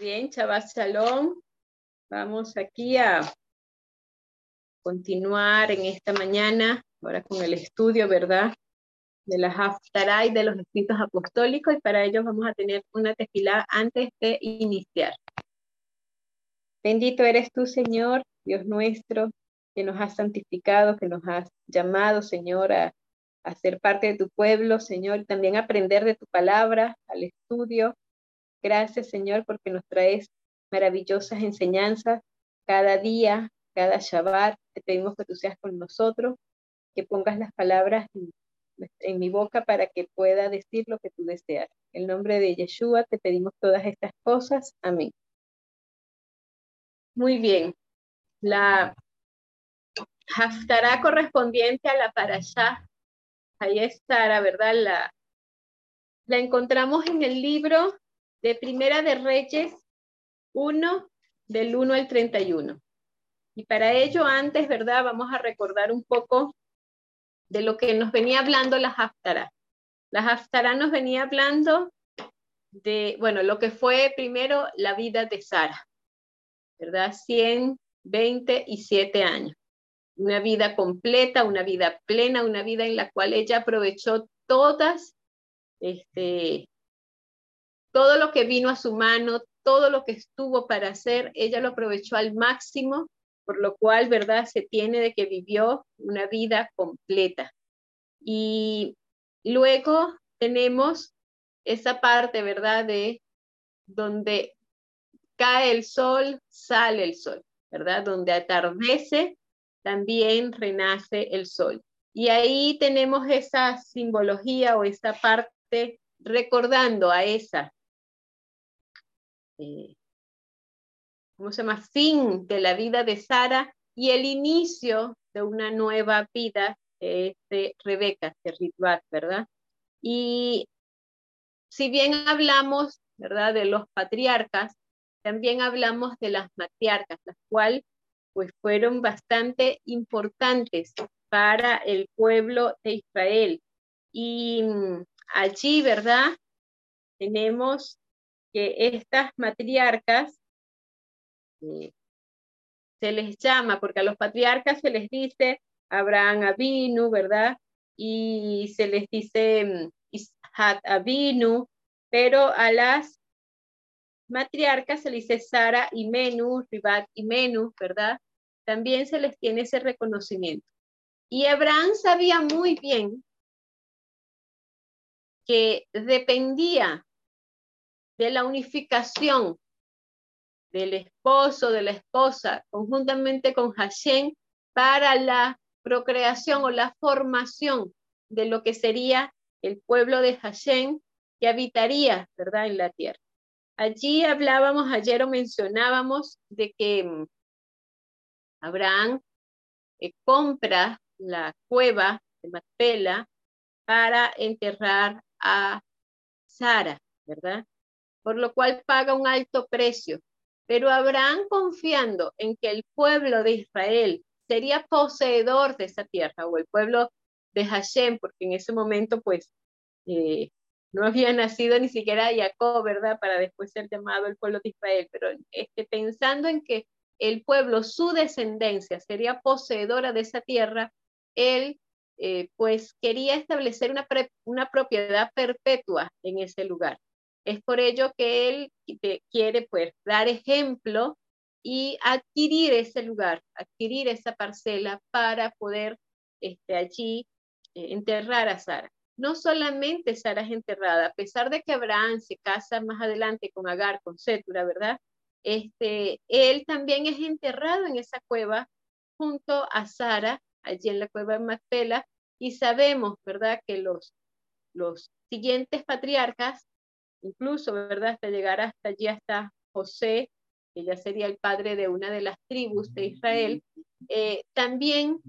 Bien, Shabbat Shalom. Vamos aquí a continuar en esta mañana, ahora con el estudio, ¿verdad? De las Haftarah y de los escritos apostólicos, y para ello vamos a tener una tefilá antes de iniciar. Bendito eres tú, Señor, Dios nuestro, que nos has santificado, que nos has llamado, Señor, a, a ser parte de tu pueblo, Señor, y también aprender de tu palabra, al estudio Gracias, Señor, porque nos traes maravillosas enseñanzas cada día, cada Shabbat. Te pedimos que tú seas con nosotros, que pongas las palabras en, mi boca para que pueda decir lo que tú deseas. En nombre de Yeshua te pedimos todas estas cosas. Amén. Muy bien. La haftará correspondiente a la parashá. Ahí está, ¿verdad? La, la encontramos en el libro de Primera de Reyes 1, del 1 al 31. Y para ello, antes, ¿verdad? Vamos a recordar un poco de lo que nos venía hablando la Haftarah. La Haftarah nos venía hablando de, bueno, lo que fue primero la vida de Sara, ¿verdad? 127 años. Una vida completa, una vida plena, una vida en la cual ella aprovechó todas este, todo lo que vino a su mano, todo lo que estuvo para hacer, ella lo aprovechó al máximo, por lo cual, ¿verdad? Se tiene de que vivió una vida completa. Y luego tenemos esa parte, ¿verdad? De donde cae el sol, sale el sol, ¿verdad? Donde atardece, también renace el sol. Y ahí tenemos esa simbología o esa parte recordando a esa eh, ¿cómo se llama? Fin de la vida de Sara y el inicio de una nueva vida de Rebeca, de Ritbat, ¿verdad? Y si bien hablamos, ¿verdad? De los patriarcas, también hablamos de las matriarcas, las cuales pues fueron bastante importantes para el pueblo de Israel. Y mm, allí, ¿verdad? Tenemos que estas matriarcas eh, se les llama, porque a los patriarcas se les dice Abraham Avinu, ¿verdad? Y se les dice mm, Isaac Avinu, pero a las matriarcas se les dice Sara y Menú, Ribat y Menú, ¿verdad? También se les tiene ese reconocimiento. Y Abraham sabía muy bien que dependía de la unificación del esposo, de la esposa, conjuntamente con Hashem, para la procreación o la formación de lo que sería el pueblo de Hashem que habitaría, ¿verdad?, en la tierra. Allí hablábamos, ayer o mencionábamos de que mm, Abraham eh, compra la cueva de Macpela para enterrar a Sara, ¿verdad? Por lo cual paga un alto precio. Pero Abraham confiando en que el pueblo de Israel sería poseedor de esa tierra, o el pueblo de Hashem, porque en ese momento pues eh, no había nacido ni siquiera Jacob, ¿verdad? Para después ser llamado el pueblo de Israel, pero este, pensando en que el pueblo, su descendencia, sería poseedora de esa tierra, él eh, pues quería establecer una, una propiedad perpetua en ese lugar. Es por ello que él quiere pues dar ejemplo y adquirir ese lugar, adquirir esa parcela para poder este, allí eh, enterrar a Sara. No solamente Sara es enterrada, a pesar de que Abraham se casa más adelante con Agar, con Sétura, ¿verdad? Este, él también es enterrado en esa cueva junto a Sara, allí en la cueva de Macpela, y sabemos, ¿verdad?, que los, los siguientes patriarcas incluso, ¿verdad? Hasta llegar hasta allí, hasta José, que ya sería el padre de una de las tribus de Israel, eh, también,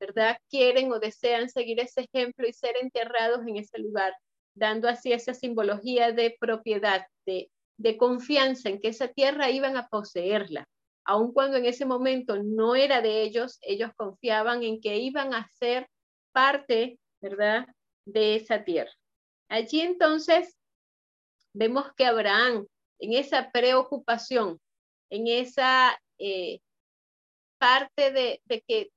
¿verdad? Quieren o desean seguir ese ejemplo y ser enterrados en ese lugar, dando así esa simbología de propiedad, de, de confianza en que esa tierra iban a poseerla. Aun cuando en ese momento no era de ellos, ellos confiaban en que iban a ser parte, ¿verdad?, de esa tierra. Allí entonces vemos que Abraham en esa preocupación, en esa eh, parte de, de que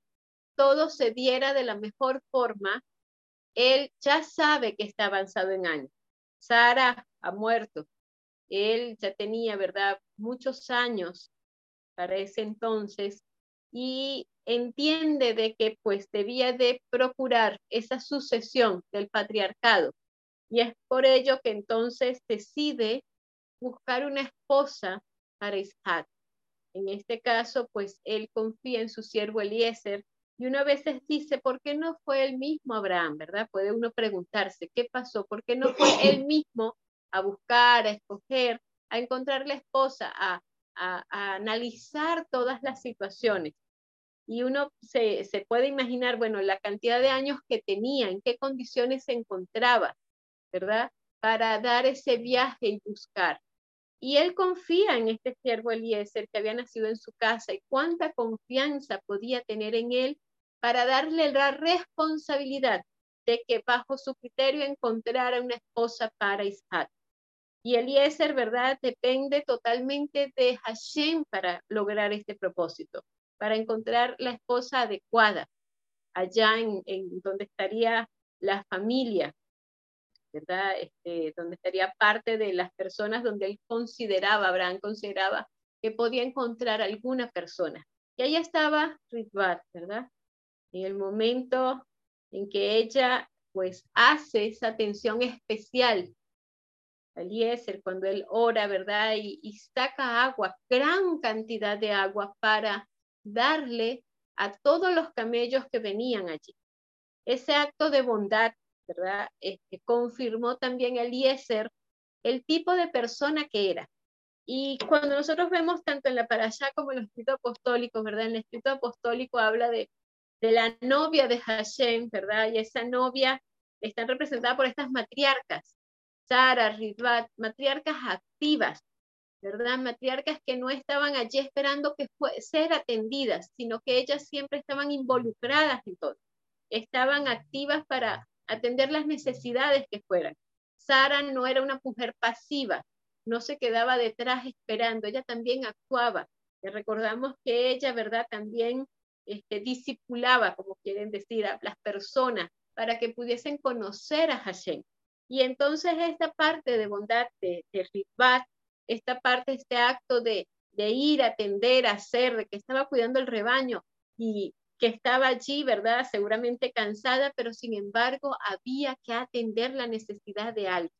todo se diera de la mejor forma, él ya sabe que está avanzado en años. Sara ha muerto. Él ya tenía, ¿verdad?, muchos años para ese entonces y entiende de que pues debía de procurar esa sucesión del patriarcado. Y es por ello que entonces decide buscar una esposa para Isaac. En este caso, pues él confía en su siervo Eliezer y uno a veces dice, ¿por qué no fue el mismo Abraham? ¿Verdad? Puede uno preguntarse, ¿qué pasó? ¿Por qué no fue él mismo a buscar, a escoger, a encontrar la esposa, a, analizar todas las situaciones? Y uno se, se puede imaginar, bueno, la cantidad de años que tenía, en qué condiciones se encontraba, ¿verdad? Para dar ese viaje y buscar. Y él confía en este siervo Eliezer que había nacido en su casa y cuánta confianza podía tener en él para darle la responsabilidad de que bajo su criterio encontrara una esposa para Isaac. Y Eliezer, ¿verdad? Depende totalmente de Hashem para lograr este propósito, para encontrar la esposa adecuada allá en, donde estaría la familia, ¿verdad? Este, donde estaría parte de las personas donde él consideraba, Abraham consideraba que podía encontrar alguna persona. Y ahí estaba Ritbat, ¿verdad? en el momento en que ella pues hace esa atención especial Eliezer cuando él ora, ¿verdad? Y, y, saca agua, gran cantidad de agua para darle a todos los camellos que venían allí. Ese acto de bondad, ¿verdad? Este, confirmó también Eliezer el tipo de persona que era. Y cuando nosotros vemos tanto en la allá como en el escrito apostólico, ¿verdad? En el escrito apostólico habla de de la novia de Hashem, ¿verdad? Y esa novia está representada por estas matriarcas, Sara, Ritbat, matriarcas activas, ¿verdad? Matriarcas que no estaban allí esperando que ser atendidas, sino que ellas siempre estaban involucradas en todo. Estaban activas para atender las necesidades que fueran. Sara no era una mujer pasiva, no se quedaba detrás esperando, ella también actuaba. Y recordamos que ella, ¿verdad? También este, como quieren decir, a las personas para que pudiesen conocer a Hashem. Y entonces esta parte de bondad de, de esta parte, este acto de, de ir a atender, a hacer, de que estaba cuidando el rebaño y que estaba allí, ¿verdad? Seguramente cansada, pero sin embargo había que atender la necesidad de alguien.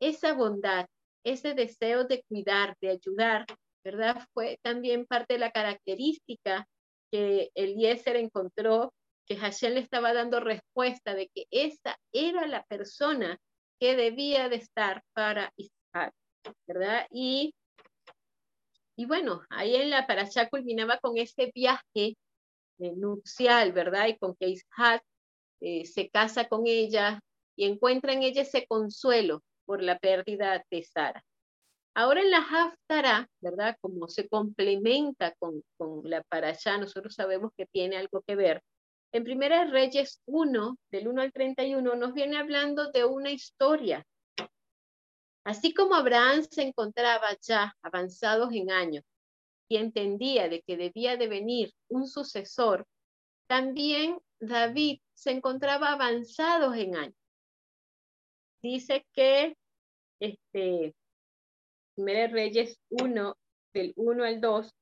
Esa bondad, ese deseo de cuidar, de ayudar, ¿verdad? Fue también parte de la característica que Eliezer encontró que Hashem le estaba dando respuesta de que esa era la persona que debía de estar para Isaac, ¿verdad? Y, y bueno, ahí en la parasha culminaba con ese viaje nupcial, ¿verdad? Y con que Isaac eh, se casa con ella y encuentra en ella ese consuelo por la pérdida de Sara. Ahora en la Haftara, ¿verdad? Como se complementa con, con la Parashá, nosotros sabemos que tiene algo que ver. En Primera Reyes 1, del 1 al 31, nos viene hablando de una historia. Así como Abraham se encontraba ya avanzados en años y entendía de que debía de venir un sucesor, también David se encontraba avanzados en años. Dice que este, Primera Reyes 1, del 1 al 2,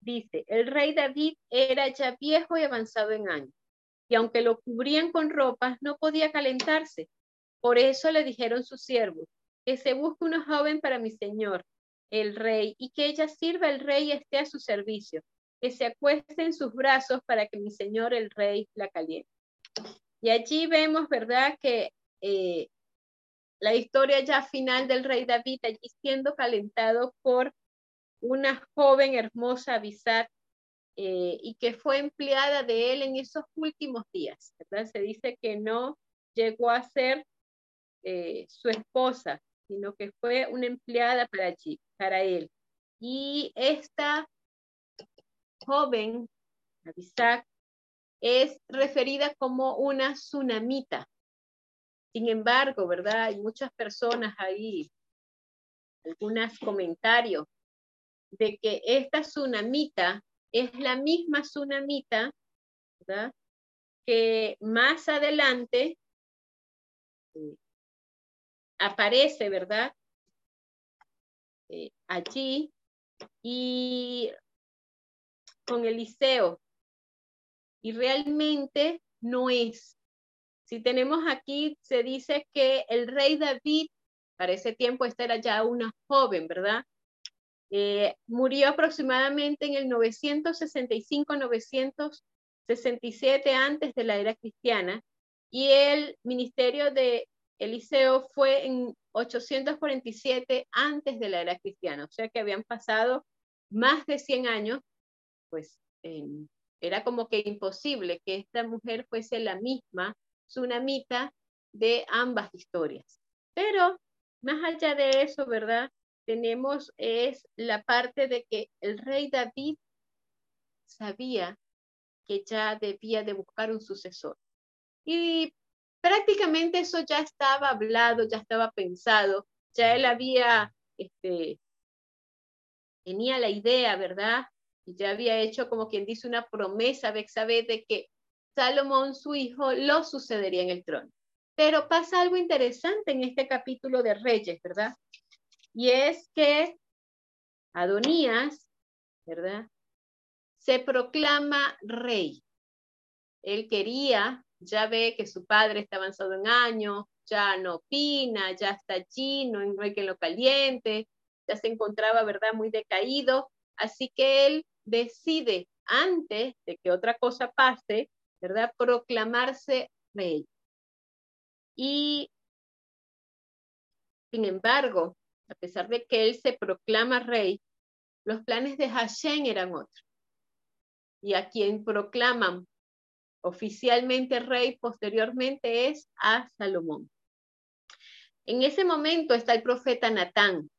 dice, el rey David era ya viejo y avanzado en años, y aunque lo cubrían con ropas, no podía calentarse. Por eso le dijeron sus siervos, que se busque una joven para mi señor, el rey, y que ella sirva al rey y esté a su servicio, que se acueste en sus brazos para que mi señor, el rey, la caliente. Y allí vemos, ¿verdad?, que eh, la historia ya final del rey David allí siendo calentado por una joven hermosa Abisat eh, y que fue empleada de él en esos últimos días. Se dice que no llegó a ser eh, su esposa, sino que fue una empleada para él. Y esta joven, Abisat, es referida como una tsunamita, sin embargo, ¿verdad? Hay muchas personas ahí algunos comentarios de que esta tsunamita es la misma tsunamita ¿verdad? que más adelante eh, aparece, ¿verdad? Eh, allí y con Eliseo. Y realmente no es. Si tenemos aquí, se dice que el rey David, para ese tiempo esta era ya una joven, ¿verdad? Eh, murió aproximadamente en el 965-967 antes de la era cristiana y el ministerio de Eliseo fue en 847 antes de la era cristiana, o sea que habían pasado más de 100 años, pues era como que imposible que esta mujer fuese la misma tsunamita de ambas historias. Pero más allá de eso, ¿verdad? Tenemos es la parte de que el rey David sabía que ya debía de buscar un sucesor. Y prácticamente eso ya estaba hablado, ya estaba pensado, ya él había, este, tenía la idea, ¿verdad? Y ya había hecho como quien dice una promesa a Bexabé de que Salomón, su hijo, lo sucedería en el trono. Pero pasa algo interesante en este capítulo de Reyes, ¿verdad? Y es que Adonías, ¿verdad? Se proclama rey. Él quería ya ve que su padre está avanzado en años, ya no opina, ya está allí, no, hay quien lo caliente, ya se encontraba, ¿verdad?, muy decaído. Así que él decide, antes de que otra cosa pase, ¿verdad?, proclamarse rey. Y, sin embargo, a pesar de que él se proclama rey, los planes de Hashem eran otros. Y a quien proclaman oficialmente rey posteriormente es a Salomón. En ese momento está el profeta Natán.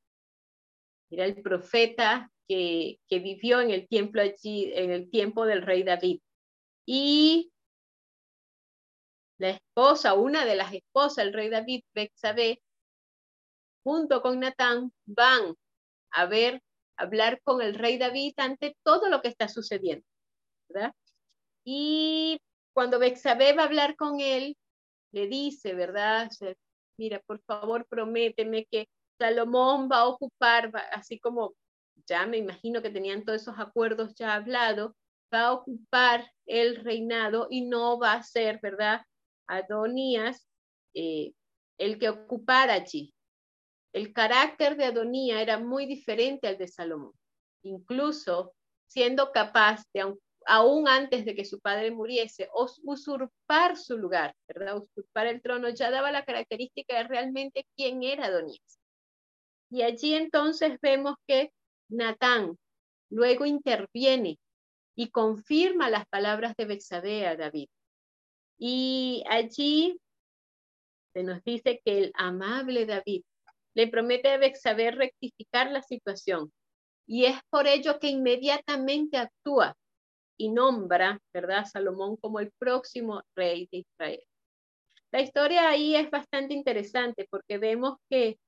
Era el profeta que, que vivió en el tiempo allí, en el tiempo del rey David. Y la esposa, una de las esposas del rey David, Bexabé, junto con Natán, van a ver, hablar con el rey David ante todo lo que está sucediendo. ¿verdad? Y cuando Bexabé va a hablar con él, le dice, ¿verdad? Mira, por favor, prométeme que Salomón va a ocupar, así como ya me imagino que tenían todos esos acuerdos ya hablados, va a ocupar el reinado y no va a ser, ¿verdad? Adonías eh, el que ocupara allí. El carácter de Adonía era muy diferente al de Salomón. Incluso siendo capaz de, aún antes de que su padre muriese, usurpar su lugar, ¿verdad? Usurpar el trono, ya daba la característica de realmente quién era Adonías. Y allí entonces vemos que Natán luego interviene y confirma las palabras de Bexabé a David. Y allí se nos dice que el amable David le promete a Bexabé rectificar la situación. Y es por ello que inmediatamente actúa y nombra, ¿verdad?, Salomón como el próximo rey de Israel. La historia ahí es bastante interesante porque vemos que,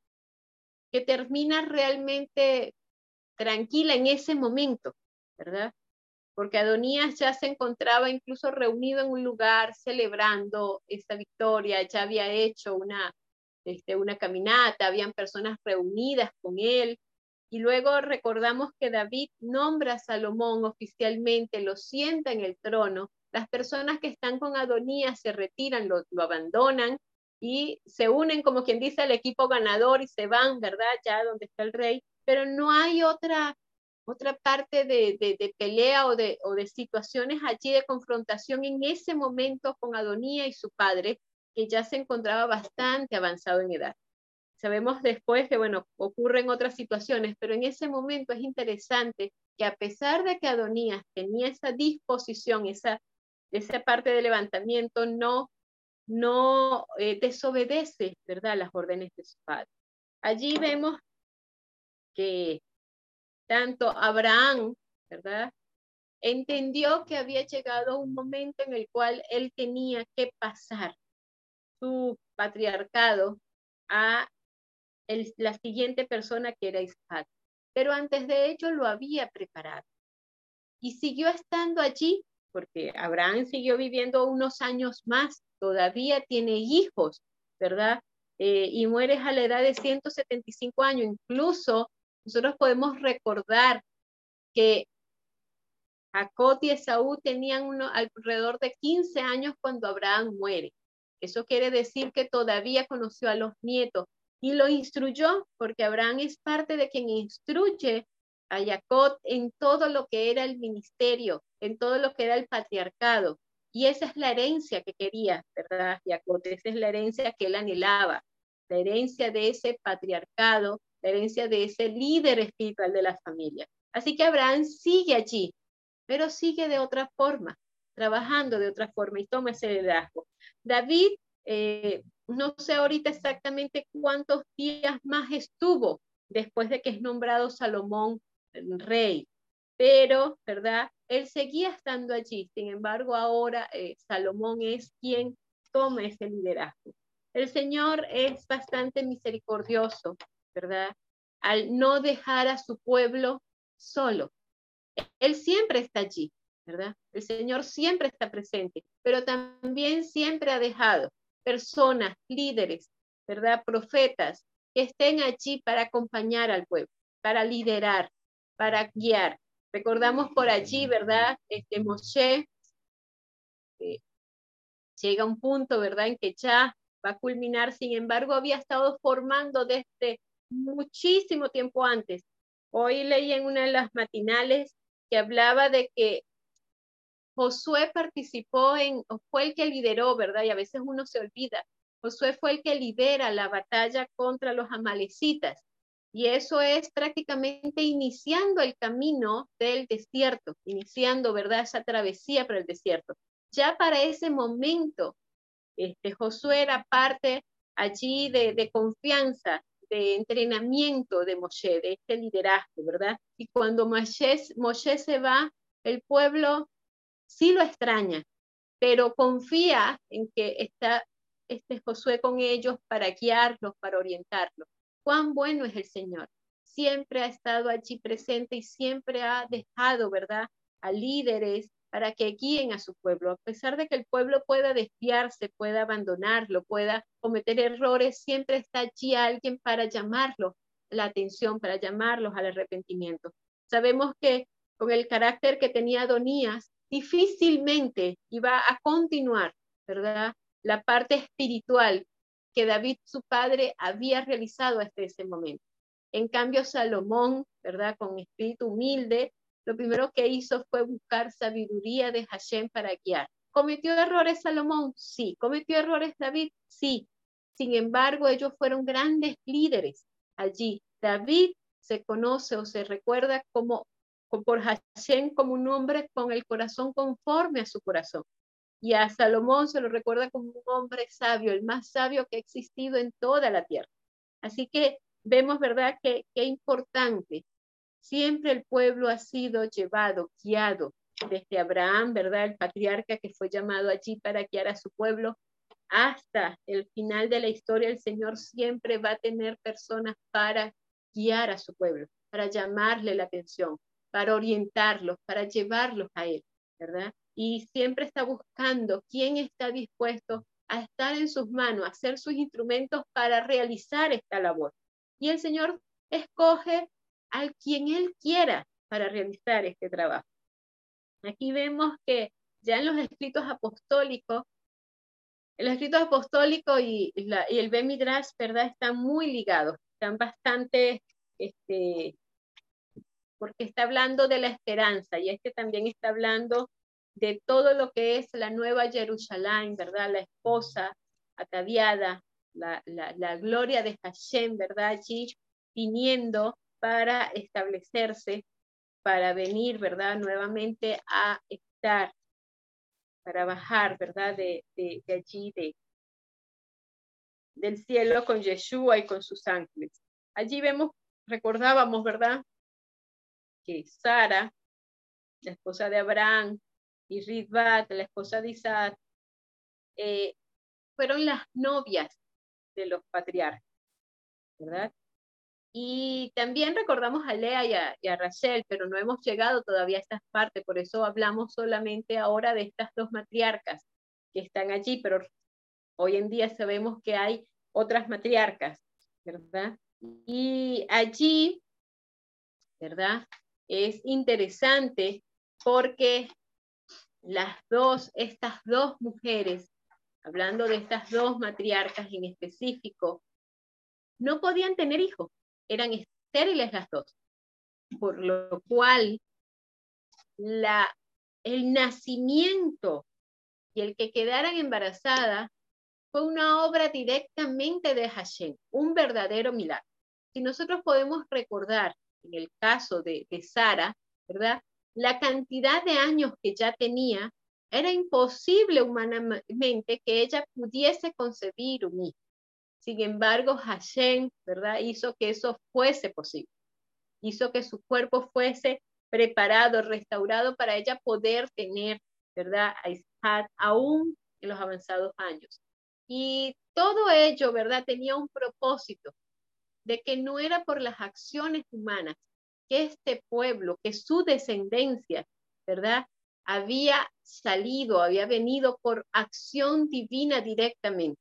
que termina realmente tranquila en ese momento, ¿verdad? Porque Adonías ya se encontraba incluso reunido en un lugar celebrando esta victoria, ya había hecho una, este, una caminata, habían personas reunidas con él, y luego recordamos que David nombra a Salomón oficialmente, lo sienta en el trono. Las personas que están con Adonías se retiran, lo, abandonan y se unen, como quien dice, al equipo ganador y se van, ¿verdad? Ya donde está el rey. Pero no hay otra, otra parte de, de, pelea o de, o de situaciones allí de confrontación en ese momento con Adonía y su padre, que ya se encontraba bastante avanzado en edad. Sabemos después que, bueno, ocurren otras situaciones, pero en ese momento es interesante que a pesar de que Adonías tenía esa disposición, esa, esa parte de levantamiento, no, no eh, desobedece, ¿verdad?, las órdenes de su padre. Allí vemos que tanto Abraham, ¿verdad?, entendió que había llegado un momento en el cual él tenía que pasar su patriarcado a la siguiente persona que era Isaac. Pero antes de ello lo había preparado. Y siguió estando allí porque Abraham siguió viviendo unos años más, todavía tiene hijos, ¿verdad? Eh, y muere a la edad de 175 años. Incluso nosotros podemos recordar que Jacob y Esaú tenían uno, alrededor de 15 años cuando Abraham muere. Eso quiere decir que todavía conoció a los nietos y lo instruyó, porque Abraham es parte de quien instruye a Jacob en todo lo que era el ministerio, en todo lo que era el patriarcado. Y esa es la herencia que quería, ¿verdad, Jacob? Esa es la herencia que él anhelaba, la herencia de ese patriarcado, la herencia de ese líder espiritual de la familia. Así que Abraham sigue allí, pero sigue de otra forma, trabajando de otra forma y toma ese liderazgo. David, eh, no sé ahorita exactamente cuántos días más estuvo después de que es nombrado Salomón rey, pero, ¿verdad? Él seguía estando allí. Sin embargo, ahora eh, Salomón es quien toma ese liderazgo. El Señor es bastante misericordioso, ¿verdad? Al no dejar a su pueblo solo. Él siempre está allí, ¿verdad? El Señor siempre está presente, pero también siempre ha dejado personas, líderes, ¿verdad? Profetas que estén allí para acompañar al pueblo, para liderar, para guiar. Recordamos por allí, ¿verdad? Este Moshe eh, llega un punto, ¿verdad? En que ya va a culminar, sin embargo, había estado formando desde muchísimo tiempo antes. Hoy leí en una de las matinales que hablaba de que Josué participó en, fue el que lideró, ¿verdad? Y a veces uno se olvida. Josué fue el que lidera la batalla contra los amalecitas. Y eso es prácticamente iniciando el camino del desierto, iniciando, ¿verdad?, esa travesía por el desierto. Ya para ese momento, este, Josué era parte allí de, confianza, de entrenamiento de Moshe, de este liderazgo, ¿verdad? Y cuando Moshe, Moshe se va, el pueblo sí lo extraña, pero confía en que está este Josué con ellos para guiarlos, para orientarlos cuán bueno es el Señor. Siempre ha estado allí presente y siempre ha dejado, ¿verdad?, a líderes para que guíen a su pueblo. A pesar de que el pueblo pueda desviarse, pueda abandonarlo, pueda cometer errores, siempre está allí alguien para llamarlo la atención, para llamarlos al arrepentimiento. Sabemos que con el carácter que tenía Adonías, difícilmente iba a continuar, ¿verdad? La parte espiritual que David, su padre, había realizado hasta ese momento. En cambio, Salomón, ¿verdad? Con espíritu humilde, lo primero que hizo fue buscar sabiduría de Hashem para guiar. ¿Cometió errores Salomón? Sí. ¿Cometió errores David? Sí. Sin embargo, ellos fueron grandes líderes allí. David se conoce o se recuerda como por Hashem como un hombre con el corazón conforme a su corazón. Y a Salomón se lo recuerda como un hombre sabio, el más sabio que ha existido en toda la tierra. Así que vemos, ¿verdad?, que qué importante. Siempre el pueblo ha sido llevado, guiado desde Abraham, ¿verdad?, el patriarca que fue llamado allí para guiar a su pueblo, hasta el final de la historia, el Señor siempre va a tener personas para guiar a su pueblo, para llamarle la atención, para orientarlos, para llevarlos a Él, ¿verdad? y siempre está buscando quién está dispuesto a estar en sus manos, a ser sus instrumentos para realizar esta labor. Y el Señor escoge al quien Él quiera para realizar este trabajo. Aquí vemos que ya en los escritos apostólicos, los escritos apostólicos y, y el Ben Midrash, ¿verdad? Están muy ligados, están bastante, este, porque está hablando de la esperanza y este también está hablando de todo lo que es la nueva Jerusalén, ¿verdad? La esposa ataviada, la, la, gloria de Hashem, ¿verdad? Allí viniendo para establecerse, para venir, ¿verdad? Nuevamente a estar, para bajar, ¿verdad? De, de, de allí, de, del cielo con Yeshua y con sus ángeles. Allí vemos, recordábamos, ¿verdad? Que Sara, la esposa de Abraham, y Ritbat, la esposa de Isaac, eh, fueron las novias de los patriarcas, ¿verdad? Y también recordamos a Lea y a, a, Rachel, pero no hemos llegado todavía a estas partes, por eso hablamos solamente ahora de estas dos matriarcas que están allí, pero hoy en día sabemos que hay otras matriarcas, ¿verdad? Y allí, ¿verdad? Es interesante porque las dos, estas dos mujeres, hablando de estas dos matriarcas en específico, no podían tener hijos, eran estériles las dos, por lo cual la, el nacimiento y el que quedaran embarazadas fue una obra directamente de Hashem, un verdadero milagro. Si nosotros podemos recordar en el caso de, de Sara, ¿verdad? La cantidad de años que ya tenía, era imposible humanamente que ella pudiese concebir un hijo. Sin embargo, Hashem, ¿verdad? Hizo que eso fuese posible. Hizo que su cuerpo fuese preparado, restaurado para ella poder tener, ¿verdad? A Isaac aún en los avanzados años. Y todo ello, ¿verdad? Tenía un propósito de que no era por las acciones humanas que este pueblo, que su descendencia, ¿verdad? Había salido, había venido por acción divina directamente.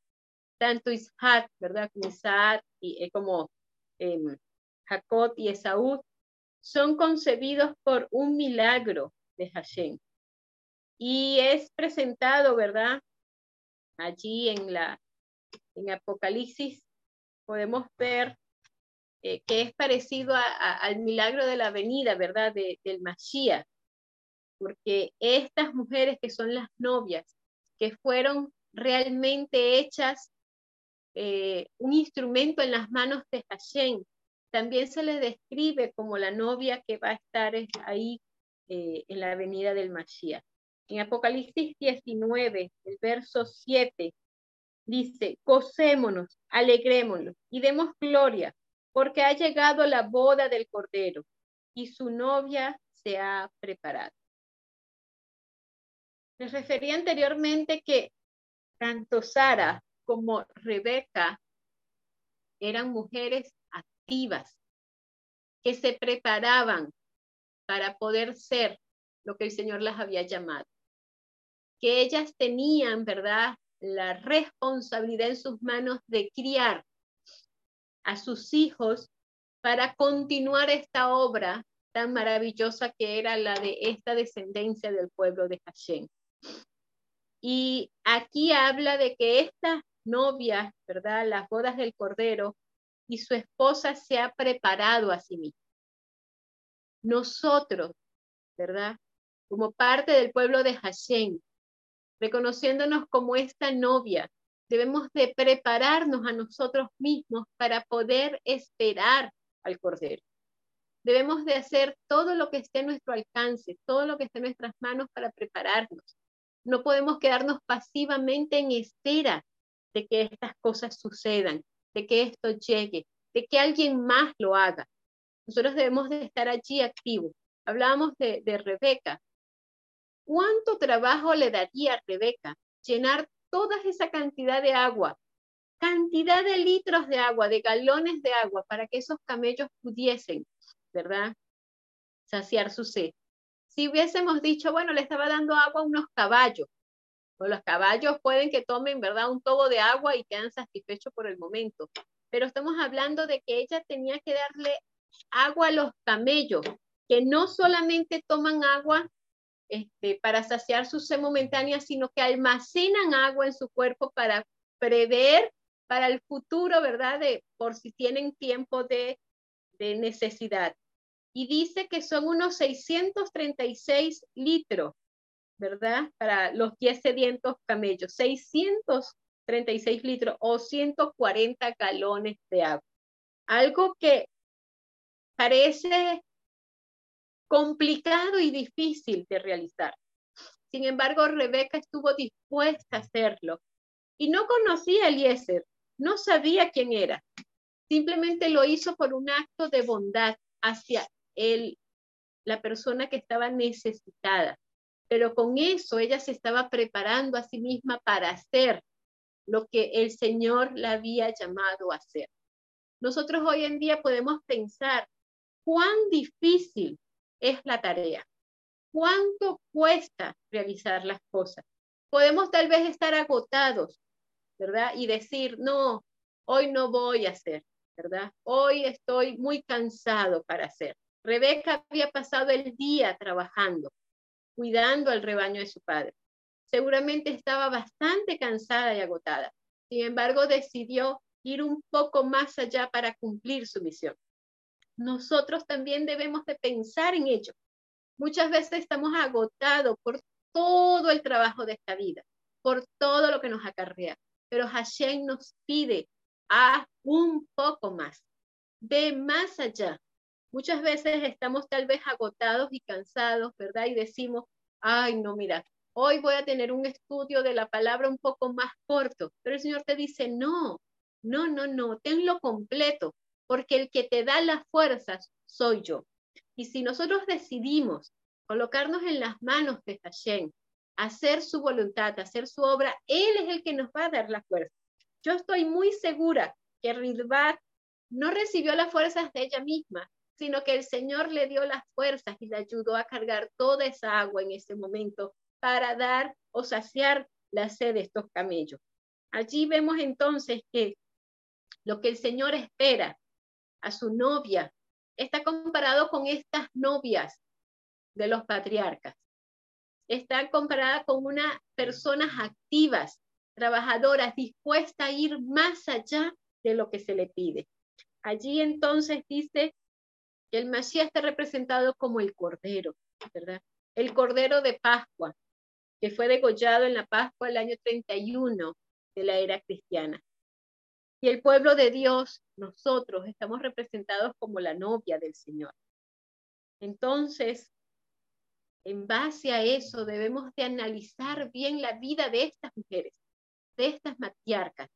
Tanto Isaac, ¿verdad? Como Isaac y eh, como eh, Jacob y Esaú son concebidos por un milagro de Hashem. Y es presentado, ¿verdad? allí en la en Apocalipsis podemos ver eh, que es parecido al milagro de la venida, ¿verdad? del Mashiach, porque estas mujeres que son las novias, que fueron realmente hechas eh, un instrumento en las manos de Hashem, también se les describe como la novia que va a estar ahí eh, en la venida del Mashiach. En Apocalipsis 19, el verso 7, dice, gocémonos, alegrémonos y demos gloria, porque ha llegado la boda del Cordero y su novia se ha preparado. Les refería anteriormente que tanto Sara como Rebeca eran mujeres activas que se preparaban para poder ser lo que el Señor las había llamado que ellas tenían, ¿verdad? La responsabilidad en sus manos de criar a sus hijos para continuar esta obra tan maravillosa que era la de esta descendencia del pueblo de Hashem. Y aquí habla de que esta novia, ¿verdad? Las bodas del Cordero y su esposa se ha preparado a sí misma. Nosotros, ¿verdad? Como parte del pueblo de Hashem, reconociéndonos como esta novia. Debemos de prepararnos a nosotros mismos para poder esperar al Cordero. Debemos de hacer todo lo que esté en nuestro alcance, todo lo que esté en nuestras manos para prepararnos. No podemos quedarnos pasivamente en espera de que estas cosas sucedan, de que esto llegue, de que alguien más lo haga. Nosotros debemos de estar allí activos. Hablábamos de, de Rebeca, ¿Cuánto trabajo le daría a Rebeca llenar toda esa cantidad de agua, cantidad de litros de agua, de galones de agua, para que esos camellos pudiesen, ¿verdad? Saciar su sed. Si hubiésemos dicho, bueno, le estaba dando agua a unos caballos, pues los caballos pueden que tomen, ¿verdad?, un tobo de agua y quedan satisfechos por el momento. Pero estamos hablando de que ella tenía que darle agua a los camellos, que no solamente toman agua este, para saciar su sed momentánea, sino que almacenan agua en su cuerpo para prever para el futuro, ¿verdad? Por si tienen tiempo de, de necesidad. Y dice que son unos 636 litros, ¿verdad? Para los 10 sedientos camellos, 636 litros o 140 galones de agua. Algo que parece complicado y difícil de realizar. Sin embargo, Rebeca estuvo dispuesta a hacerlo y no conocía a Eliezer, no sabía quién era. Simplemente lo hizo por un acto de bondad hacia él, la persona que estaba necesitada. Pero con eso ella se estaba preparando a sí misma para hacer lo que el Señor la había llamado a hacer. Nosotros hoy en día podemos pensar cuán difícil es la tarea, cuánto cuesta realizar las cosas. Podemos tal vez estar agotados, ¿verdad? Y decir, no, hoy no voy a hacer, ¿verdad? Hoy estoy muy cansado para hacer. Rebeca había pasado el día trabajando, cuidando al rebaño de su padre. Seguramente estaba bastante cansada y agotada. Sin embargo, decidió ir un poco más allá para cumplir su misión. Nosotros también debemos de pensar en ello. Muchas veces estamos agotados por todo el trabajo de esta vida, por todo lo que nos acarrea, pero Hashem nos pide a un poco más, ve más allá. Muchas veces estamos tal vez agotados y cansados, ¿verdad? Y decimos, ay, no, mira, hoy voy a tener un estudio de la palabra un poco más corto, pero el Señor te dice, no, no, no, no, tenlo completo, porque el que te da las fuerzas soy yo. Y si nosotros decidimos colocarnos en las manos de Hashem, hacer su voluntad, hacer su obra, Él es el que nos va a dar la fuerza. Yo estoy muy segura que Ridbat no recibió las fuerzas de ella misma, sino que el Señor le dio las fuerzas y le ayudó a cargar toda esa agua en ese momento para dar o saciar la sed de estos camellos. Allí vemos entonces que lo que el Señor espera a su novia está comparado con estas novias de los patriarcas. Está comparada con unas personas activas, trabajadoras, dispuestas a ir más allá de lo que se le pide. Allí entonces dice que el Mashiach está representado como el Cordero, ¿verdad? El Cordero de Pascua, que fue degollado en la Pascua el año 31 de la era cristiana. Y el pueblo de Dios, nosotros, estamos representados como la novia del Señor. Entonces, en base a eso, debemos de analizar bien la vida de estas mujeres, de estas matriarcas,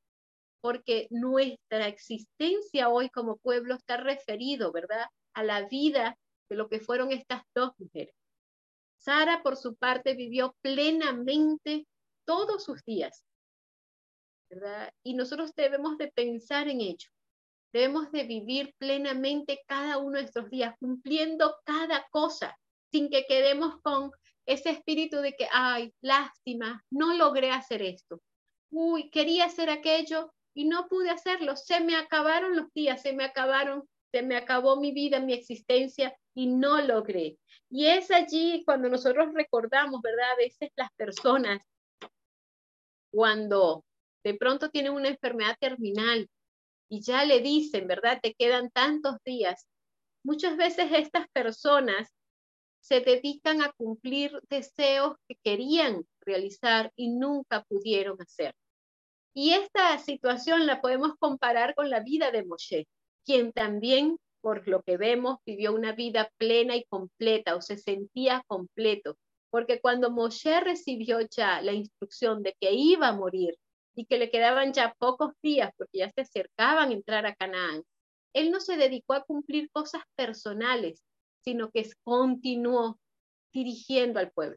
porque nuestra existencia hoy como pueblo está referido, ¿verdad?, a la vida de lo que fueron estas dos mujeres. Sara, por su parte, vivió plenamente todos sus días, Y nosotros debemos de pensar en ello. Debemos de vivir plenamente cada uno de estos días, cumpliendo cada cosa, sin que quedemos con ese espíritu de que, ay, lástima, no logré hacer esto. Uy, quería hacer aquello y no pude hacerlo. Se me acabaron los días, se me acabaron, se me acabó mi vida, mi existencia y no logré. Y es allí cuando nosotros recordamos, ¿verdad? A veces las personas, cuando de pronto tienen una enfermedad terminal y ya le dicen, ¿verdad? Te quedan tantos días. Muchas veces estas personas se dedican a cumplir deseos que querían realizar y nunca pudieron hacer. Y esta situación la podemos comparar con la vida de Moshe, quien también, por lo que vemos, vivió una vida plena y completa o se sentía completo, porque cuando Moshe recibió ya la instrucción de que iba a morir y que le quedaban ya pocos días porque ya se acercaban a entrar a Canaán, él no se dedicó a cumplir cosas personales, sino que continuó dirigiendo al pueblo.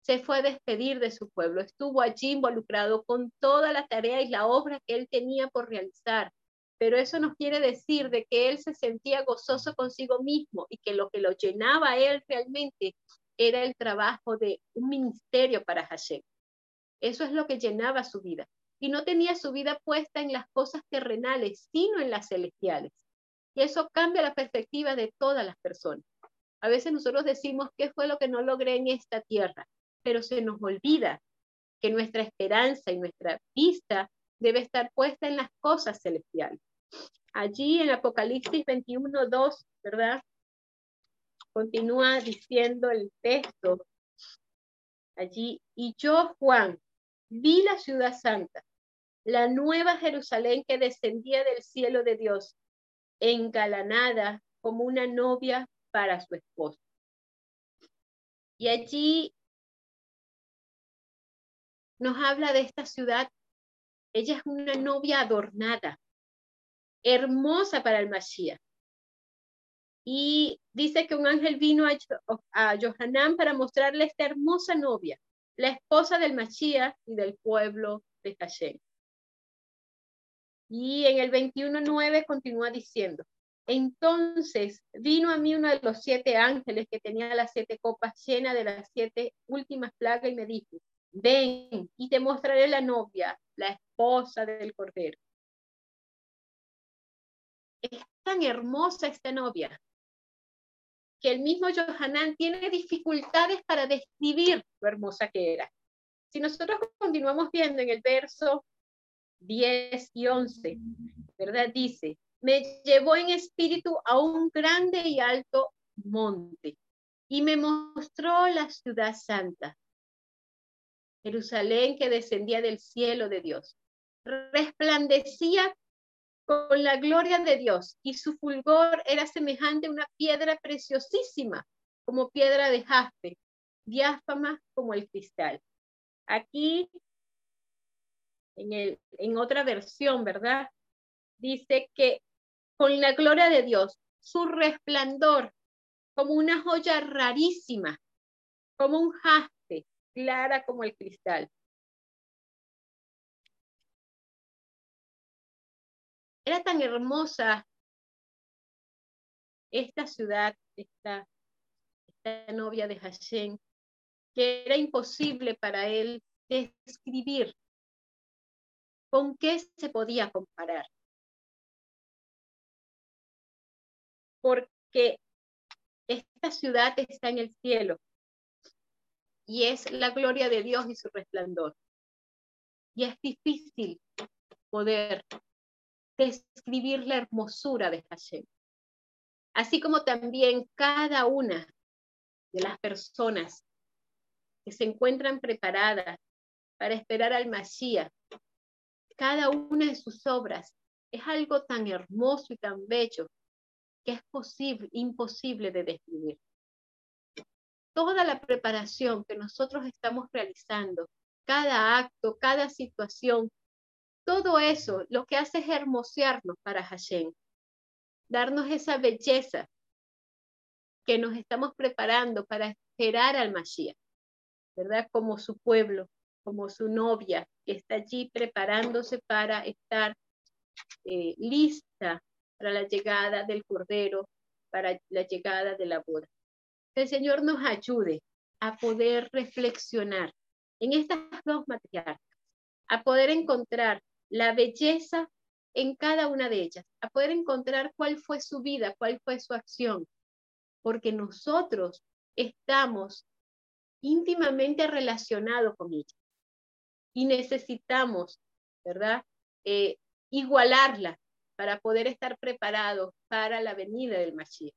Se fue a despedir de su pueblo, estuvo allí involucrado con toda la tarea y la obra que él tenía por realizar. Pero eso nos quiere decir de que él se sentía gozoso consigo mismo y que lo que lo llenaba él realmente era el trabajo de un ministerio para Hashem. Eso es lo que llenaba su vida. Y no tenía su vida puesta en las cosas terrenales, sino en las celestiales. Y eso cambia la perspectiva de todas las personas. A veces nosotros decimos, ¿qué fue lo que no logré en esta tierra? Pero se nos olvida que nuestra esperanza y nuestra vista debe estar puesta en las cosas celestiales. Allí en Apocalipsis 21, 2, ¿verdad? Continúa diciendo el texto allí, y yo, Juan, vi la ciudad santa, la nueva Jerusalén que descendía del cielo de Dios, engalanada como una novia para su esposo. Y allí nos habla de esta ciudad. Ella es una novia adornada, hermosa para el Mashiach. Y dice que un ángel vino a, a Johanán para mostrarle esta hermosa novia, la esposa del Mashiach y del pueblo de Hashem. Y en el 21.9 continúa diciendo, entonces vino a mí uno de los siete ángeles que tenía las siete copas llenas de las siete últimas plagas y me dijo, ven y te mostraré la novia, la esposa del Cordero. Es tan hermosa esta novia que el mismo Johanán tiene dificultades para describir lo hermosa que era. Si nosotros continuamos viendo en el verso 10 y 11, ¿verdad? Dice, me llevó en espíritu a un grande y alto monte y me mostró la ciudad santa, Jerusalén que descendía del cielo de Dios. Resplandecía con la gloria de Dios y su fulgor era semejante a una piedra preciosísima, como piedra de jaspe, diáfama como el cristal. Aquí, en, otra versión, ¿verdad? Dice que con la gloria de Dios, su resplandor, como una joya rarísima, como un jaspe, clara como el cristal. Era tan hermosa esta ciudad, esta, esta novia de Hashem, que era imposible para él describir con qué se podía comparar. Porque esta ciudad está en el cielo y es la gloria de Dios y su resplandor. Y es difícil poder describir la hermosura de Hashem. Así como también cada una de las personas que se encuentran preparadas para esperar al Mashiach, cada una de sus obras es algo tan hermoso y tan bello que es posible, imposible de describir. Toda la preparación que nosotros estamos realizando, cada acto, cada situación, todo eso lo que hace es hermosearnos para Hashem, darnos esa belleza que nos estamos preparando para esperar al Mashiach, ¿verdad? Como su pueblo, como su novia, que está allí preparándose para estar eh, lista para la llegada del Cordero, para la llegada de la boda. Que el Señor nos ayude a poder reflexionar en estas dos materiales, a poder encontrar la belleza en cada una de ellas, a poder encontrar cuál fue su vida, cuál fue su acción, porque nosotros estamos íntimamente relacionados con ella y necesitamos, ¿verdad? Eh, igualarla para poder estar preparados para la venida del Mashiach.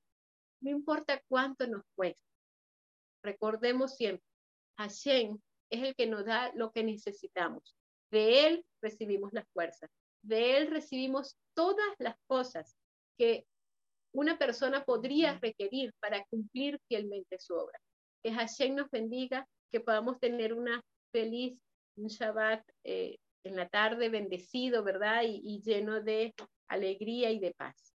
No importa cuánto nos cueste. Recordemos siempre, Hashem es el que nos da lo que necesitamos. De Él recibimos la fuerza. De Él recibimos todas las cosas que una persona podría requerir para cumplir fielmente su obra. Que Hashem nos bendiga, que podamos tener una feliz un Shabbat eh, en la tarde bendecido, ¿verdad? y lleno de alegría y de paz.